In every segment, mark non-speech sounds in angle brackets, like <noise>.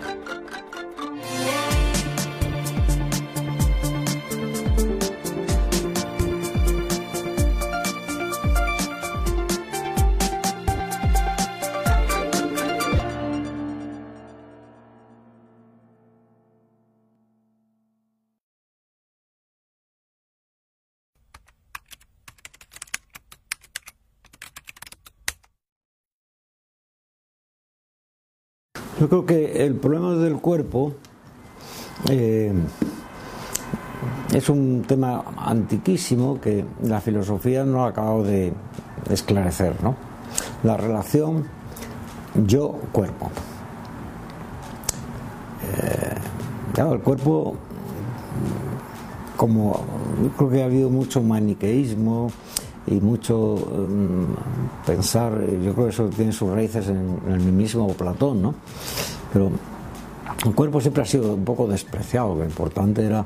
え? Yo creo que el problema del cuerpo eh, es un tema antiquísimo que la filosofía no ha acabado de esclarecer, ¿no? La relación yo-cuerpo. Eh, claro, el cuerpo, como creo que ha habido mucho maniqueísmo, y mucho mm, pensar, yo creo que eso tiene sus raíces en, el mismo Platón, ¿no? Pero el cuerpo siempre ha sido un poco despreciado, lo importante era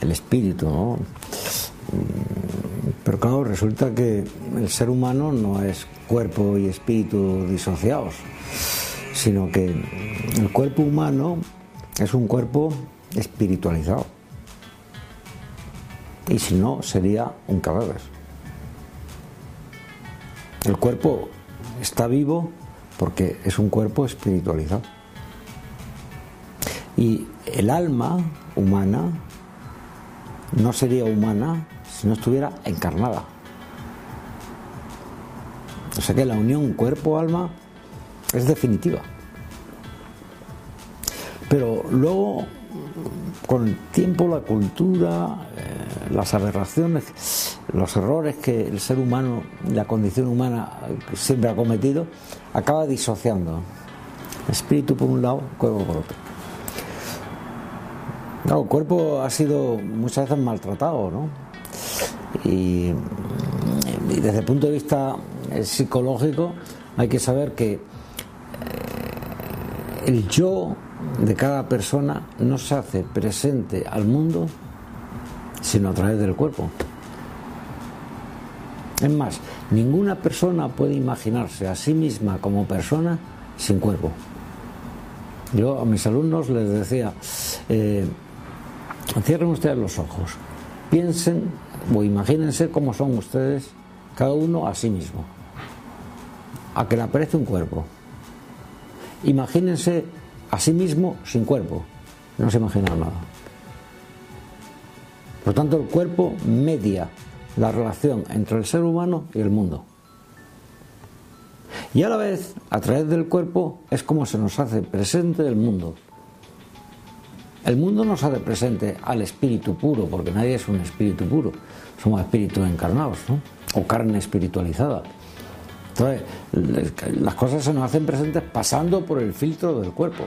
el espíritu, ¿no? Mm, pero claro, resulta que el ser humano no es cuerpo y espíritu disociados, sino que el cuerpo humano es un cuerpo espiritualizado. Y si no, sería un cadáver. El cuerpo está vivo porque es un cuerpo espiritualizado. Y el alma humana no sería humana si no estuviera encarnada. O sea que la unión cuerpo-alma es definitiva. Pero luego, con el tiempo, la cultura, eh, las aberraciones, los errores que el ser humano, la condición humana siempre ha cometido, acaba disociando. Espíritu por un lado, cuerpo por otro. el cuerpo ha sido muchas veces maltratado, ¿no? Y, desde el punto de vista psicológico hay que saber que eh, el yo de cada persona no se hace presente al mundo sino a través del cuerpo. Es más, ninguna persona puede imaginarse a sí misma como persona sin cuerpo. Yo a mis alumnos les decía, eh, cierren ustedes los ojos, piensen o imagínense cómo son ustedes, cada uno a sí mismo, a que le aparece un cuerpo. Imagínense a sí mismo sin cuerpo, no se imaginan nada. Por lo tanto, el cuerpo media la relación entre el ser humano y el mundo. Y a la vez, a través del cuerpo, es como se nos hace presente el mundo. El mundo nos hace presente al espíritu puro, porque nadie es un espíritu puro, somos espíritus encarnados, ¿no? o carne espiritualizada. Entonces, las cosas se nos hacen presentes pasando por el filtro del cuerpo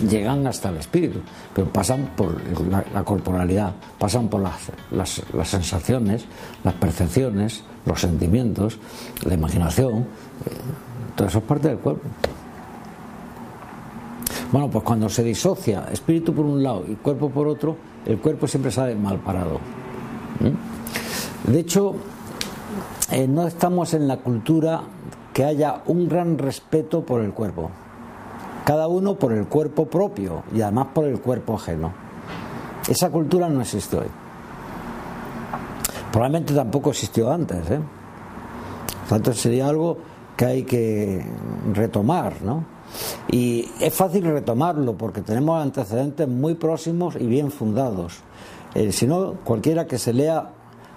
llegan hasta el espíritu, pero pasan por la, corporalidad, pasan por las, sensaciones, las percepciones, los sentimientos, la imaginación, eh, todo eso es parte del cuerpo. Bueno, pues cuando se disocia espíritu por un lado y cuerpo por otro, el cuerpo siempre sale mal parado. De hecho, eh, no estamos en la cultura que haya un gran respeto por el cuerpo cada uno por el cuerpo propio y además por el cuerpo ajeno. Esa cultura no existe hoy. Probablemente tampoco existió antes. ¿eh? Tanto sería algo que hay que retomar, ¿no? Y es fácil retomarlo porque tenemos antecedentes muy próximos y bien fundados. Eh, si no, cualquiera que se lea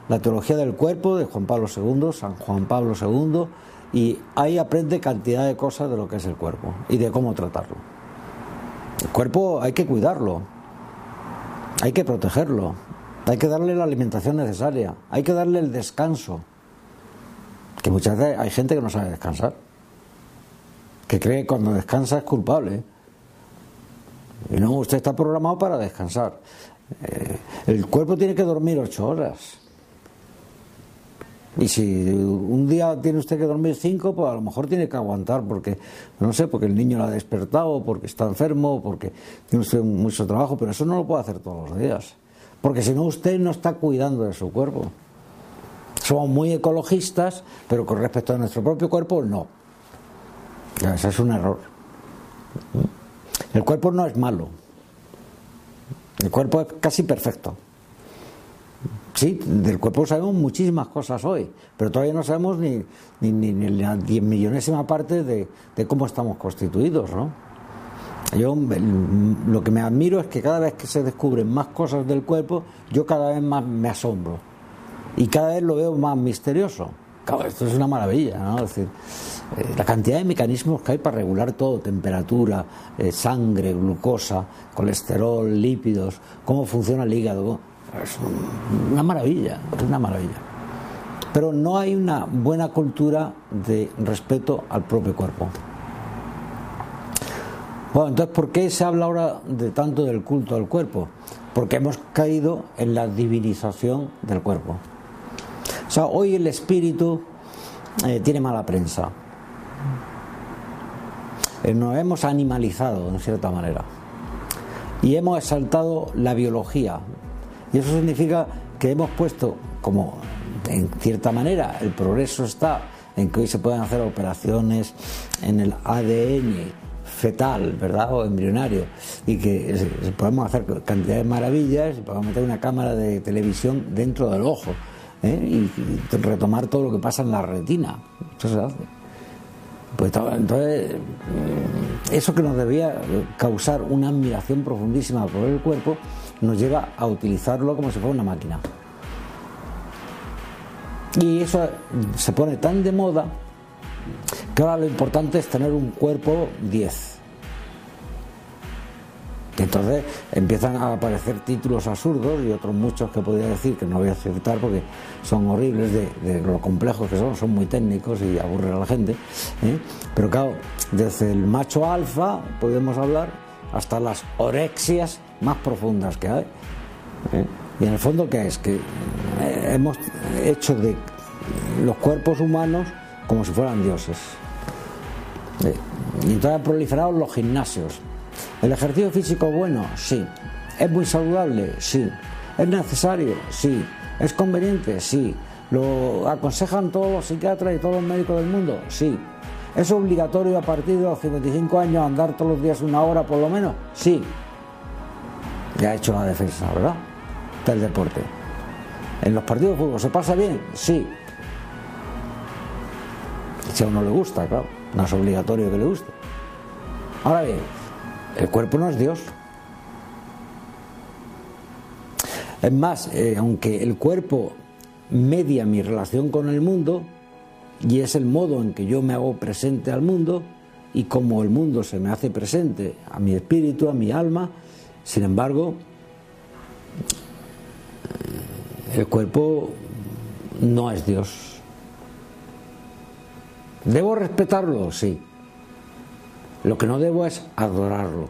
la teología del cuerpo de Juan Pablo II, San Juan Pablo II, y ahí aprende cantidad de cosas de lo que es el cuerpo y de cómo tratarlo. El cuerpo hay que cuidarlo, hay que protegerlo, hay que darle la alimentación necesaria, hay que darle el descanso. Que muchas veces hay gente que no sabe descansar, que cree que cuando descansa es culpable. Y no, usted está programado para descansar. Eh, el cuerpo tiene que dormir ocho horas. Y si un día tiene usted que dormir cinco, pues a lo mejor tiene que aguantar porque, no sé, porque el niño lo ha despertado, porque está enfermo, porque tiene usted mucho trabajo, pero eso no lo puede hacer todos los días. Porque si no, usted no está cuidando de su cuerpo. Somos muy ecologistas, pero con respecto a nuestro propio cuerpo, no. Ese es un error. El cuerpo no es malo. El cuerpo es casi perfecto. Sí, del cuerpo sabemos muchísimas cosas hoy, pero todavía no sabemos ni, ni, la diez millonésima parte de, cómo estamos constituidos, ¿no? Yo lo que me admiro es que cada vez que se descubren más cosas del cuerpo, yo cada vez más me asombro y cada vez lo veo más misterioso. Claro, esto es una maravilla, ¿no? Eh, la cantidad de mecanismos que hay para regular todo, temperatura, eh, sangre, glucosa, colesterol, lípidos, cómo funciona el hígado, es una maravilla, es una maravilla. Pero no hay una buena cultura de respeto al propio cuerpo. Bueno, entonces, ¿por qué se habla ahora de tanto del culto al cuerpo? Porque hemos caído en la divinización del cuerpo. O sea, hoy el espíritu eh, tiene mala prensa. Eh, nos hemos animalizado, en cierta manera. Y hemos exaltado la biología. Y eso significa que hemos puesto, como en cierta manera el progreso está en que hoy se pueden hacer operaciones en el ADN fetal, ¿verdad? O embrionario, y que podemos hacer cantidades de maravillas, y podemos meter una cámara de televisión dentro del ojo, ¿eh? y, retomar todo lo que pasa en la retina. Eso se hace. Pues entonces, mm, eso que nos debía causar una admiración profundísima por el cuerpo, nos lleva a utilizarlo como si fuera una máquina. Y eso se pone tan de moda que ahora lo importante es tener un cuerpo 10 entonces empiezan a aparecer títulos absurdos y otros muchos que podría decir que no voy a aceptar porque son horribles de, lo complejos que son, son muy técnicos y aburren a la gente. ¿eh? Pero claro, desde el macho alfa podemos hablar hasta las orexias más profundas que hay. ¿eh? Y en el fondo, ¿qué es? Que eh, hemos hecho de los cuerpos humanos como si fueran dioses. Y entonces han proliferado los gimnasios, ¿El ejercicio físico bueno? Sí. ¿Es muy saludable? Sí. ¿Es necesario? Sí. ¿Es conveniente? Sí. ¿Lo aconsejan todos los psiquiatras y todos los médicos del mundo? Sí. ¿Es obligatorio a partir de los 55 años andar todos los días una hora por lo menos? Sí. Ya ha hecho la defensa, ¿verdad? Del deporte. ¿En los partidos de fútbol se pasa bien? Sí. Si a uno le gusta, claro. No es obligatorio que le guste. Ahora bien, el cuerpo no es Dios. Es más, eh, aunque el cuerpo media mi relación con el mundo y es el modo en que yo me hago presente al mundo y como el mundo se me hace presente a mi espíritu, a mi alma, sin embargo, el cuerpo no es Dios. ¿Debo respetarlo? Sí. Lo que no debo es adorarlo.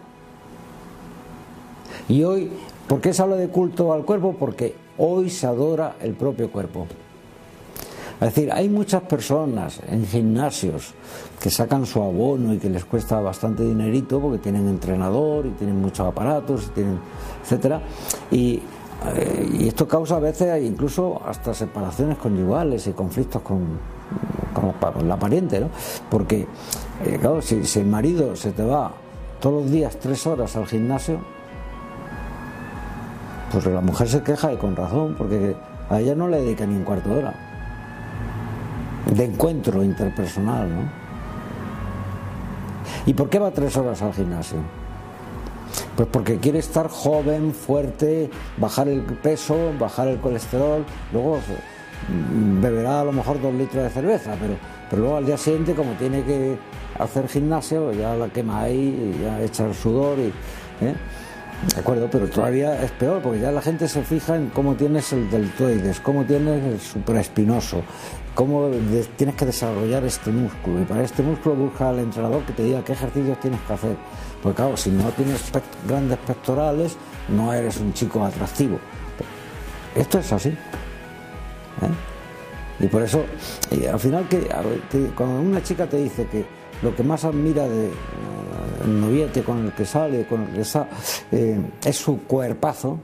Y hoy, ¿por qué se habla de culto al cuerpo? Porque hoy se adora el propio cuerpo. Es decir, hay muchas personas en gimnasios que sacan su abono y que les cuesta bastante dinerito porque tienen entrenador y tienen muchos aparatos, y tienen, etcétera. Y, eh, esto causa a veces incluso hasta separaciones conyugales y conflictos con, la pariente, ¿no? Porque eh, claro, si, el marido se te va todos los días tres horas al gimnasio, pues la mujer se queja y con razón, porque a ella no le dedica ni un cuarto de hora de encuentro interpersonal, ¿no? ¿Y por qué va tres horas al gimnasio? Pues porque quiere estar joven, fuerte, bajar el peso, bajar el colesterol, luego beberá a lo mejor dos litros de cerveza, pero, pero luego al día siguiente, como tiene que hacer gimnasio, ya la quema ahí, ya echa el sudor y. ¿eh? De acuerdo, pero todavía es peor porque ya la gente se fija en cómo tienes el deltoides, cómo tienes el supraespinoso, cómo tienes que desarrollar este músculo. Y para este músculo busca al entrenador que te diga qué ejercicios tienes que hacer. Porque claro, si no tienes grandes pectorales, no eres un chico atractivo. Esto es así. ¿eh? Y por eso, al final, que, cuando una chica te dice que lo que más admira de noviete con el que sale, con el que eh, es su cuerpazo,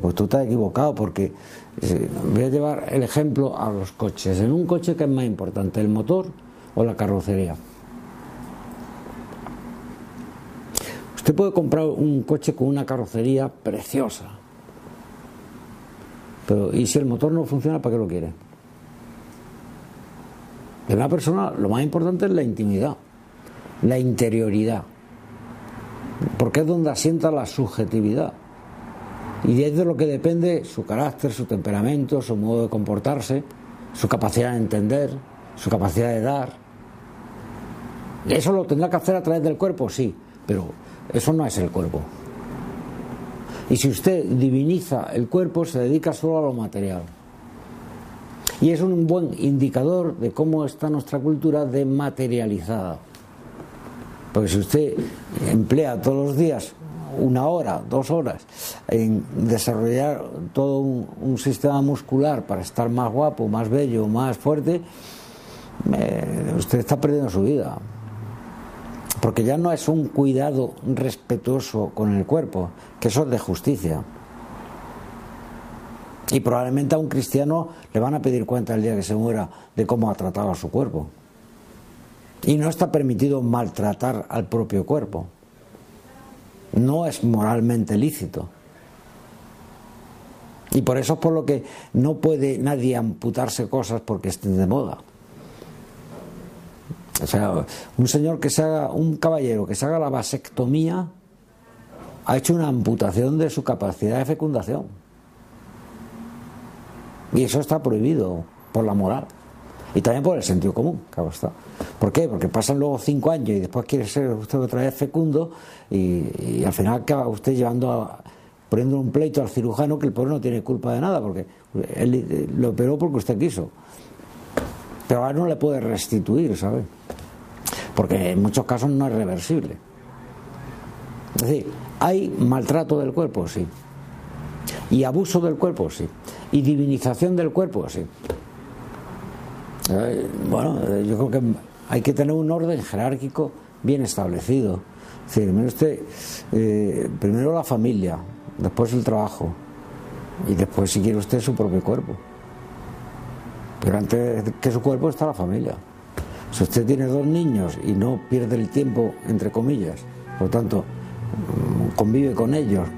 pues tú has equivocado porque voy a llevar el ejemplo a los coches. En un coche, ¿qué es más importante, el motor o la carrocería? Usted puede comprar un coche con una carrocería preciosa, pero ¿y si el motor no funciona, para qué lo quiere? De una persona lo más importante es la intimidad, la interioridad, porque es donde asienta la subjetividad. Y es de lo que depende su carácter, su temperamento, su modo de comportarse, su capacidad de entender, su capacidad de dar. ¿Eso lo tendrá que hacer a través del cuerpo? Sí, pero eso no es el cuerpo. Y si usted diviniza el cuerpo, se dedica solo a lo material. Y es un buen indicador de cómo está nuestra cultura dematerializada. Porque si usted emplea todos los días una hora, dos horas en desarrollar todo un, sistema muscular para estar más guapo, más bello, más fuerte, eh, usted está perdiendo su vida. Porque ya no es un cuidado respetuoso con el cuerpo, que eso es de justicia. Y probablemente a un cristiano le van a pedir cuenta el día que se muera de cómo ha tratado a su cuerpo. Y no está permitido maltratar al propio cuerpo. No es moralmente lícito. Y por eso es por lo que no puede nadie amputarse cosas porque estén de moda. O sea, un señor que se haga, un caballero que se haga la vasectomía, ha hecho una amputación de su capacidad de fecundación. Y eso está prohibido por la moral. Y también por el sentido común, claro está. ¿Por qué? Porque pasan luego cinco años y después quiere ser usted otra vez fecundo y, al final acaba usted llevando a, poniendo un pleito al cirujano que el pobre no tiene culpa de nada, porque él lo operó porque usted quiso. Pero ahora no le puede restituir, ¿sabe? Porque en muchos casos no es reversible. Es decir, ¿hay maltrato del cuerpo? Sí. ¿Y abuso del cuerpo? Sí. ¿Y divinización del cuerpo? Sí. Eh, bueno, eh, yo creo que hay que tener un orden jerárquico bien establecido. Eh, primero la familia, después el trabajo y después, si quiere usted, su propio cuerpo. Pero antes que su cuerpo está la familia. Si usted tiene dos niños y no pierde el tiempo, entre comillas, por lo tanto, mm, convive con ellos,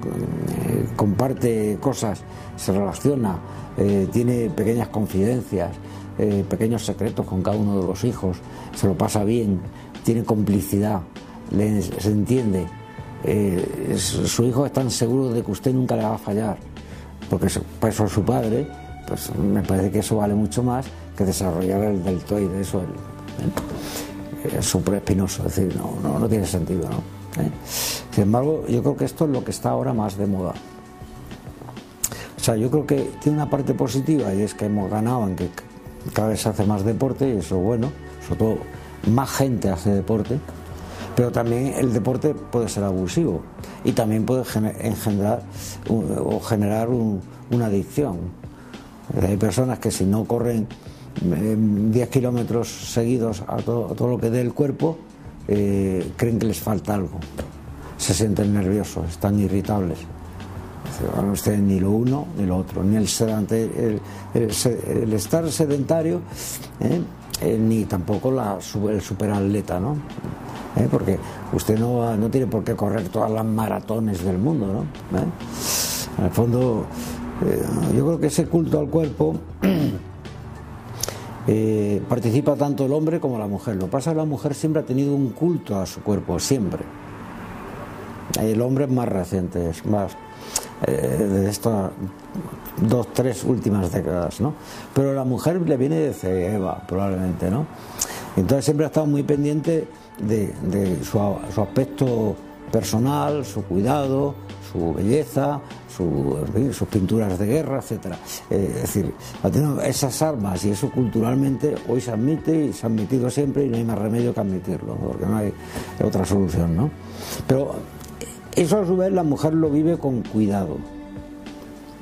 comparte cosas, se relaciona, tiene pequeñas confidencias, eh, pequeños secretos con cada uno de los hijos, se lo pasa bien, tiene complicidad, se entiende. Eh, su hijo es tan seguro de que usted nunca le va a fallar, porque pues eso es su padre, pues me parece que eso vale mucho más que desarrollar el deltoide, eso es súper espinoso, es decir, no, no, tiene sentido. ¿no? ¿Eh? Sin embargo, yo creo que esto es lo que está ahora más de moda. O sea, yo creo que tiene una parte positiva y es que hemos ganado en que cada vez se hace más deporte y eso es bueno, sobre todo más gente hace deporte, pero también el deporte puede ser abusivo y también puede engendrar o generar una adicción. Hay personas que si no corren 10 eh, kilómetros seguidos a todo, lo que dé el cuerpo, eh, creen que les falta algo, se sienten nerviosos, están irritables no usted ni lo uno ni lo otro, ni el, el, estar sedentario, ¿eh? Eh, ni tampoco la, el superatleta, ¿no? ¿Eh? Porque usted no, no, tiene por qué correr todas las maratones del mundo, ¿no? En el fondo, yo creo que ese culto al cuerpo <clears throat> participa tanto el hombre como la mujer. Lo que pasa es que la mujer siempre ha tenido un culto a su cuerpo, siempre. El hombre es más reciente, es más eh, de estas dos, tres últimas décadas, ¿no? Pero la mujer le viene de Eva, probablemente, ¿no? Entonces siempre ha estado muy pendiente de, su, aspecto personal, su cuidado, su belleza, sus pinturas de guerra, etcétera. Eh, es decir, esas armas y eso culturalmente hoy se admite y se ha admitido siempre y no hay más remedio que admitirlo, porque no hay otra solución, ¿no? Pero eso a su vez la mujer lo vive con cuidado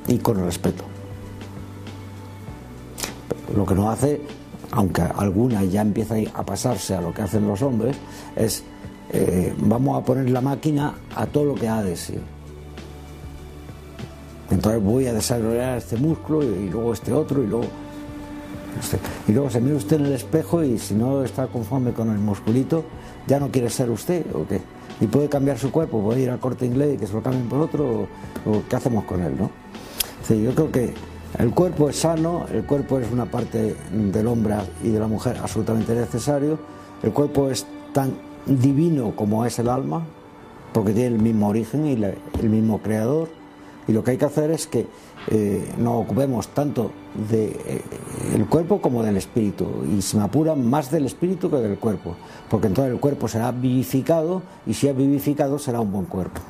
y con respeto. Lo que no hace, aunque alguna ya empieza a pasarse a lo que hacen los hombres, es eh, vamos a poner la máquina a todo lo que ha de sí. Entonces voy a desarrollar este músculo y, luego este otro y luego este, y luego se mira usted en el espejo y si no está conforme con el musculito, ya no quiere ser usted o qué. Y puede cambiar su cuerpo, puede ir al corte inglés y que se lo cambien por otro, o, qué hacemos con él, ¿no? yo creo que el cuerpo es sano, el cuerpo es una parte del hombre y de la mujer absolutamente necesario, el cuerpo es tan divino como es el alma, porque tiene el mismo origen y el mismo creador, y lo que hay que hacer es que eh, nos ocupemos tanto del de, eh, cuerpo como del espíritu, y si me apuran más del espíritu que del cuerpo, porque entonces el cuerpo será vivificado y si es vivificado será un buen cuerpo.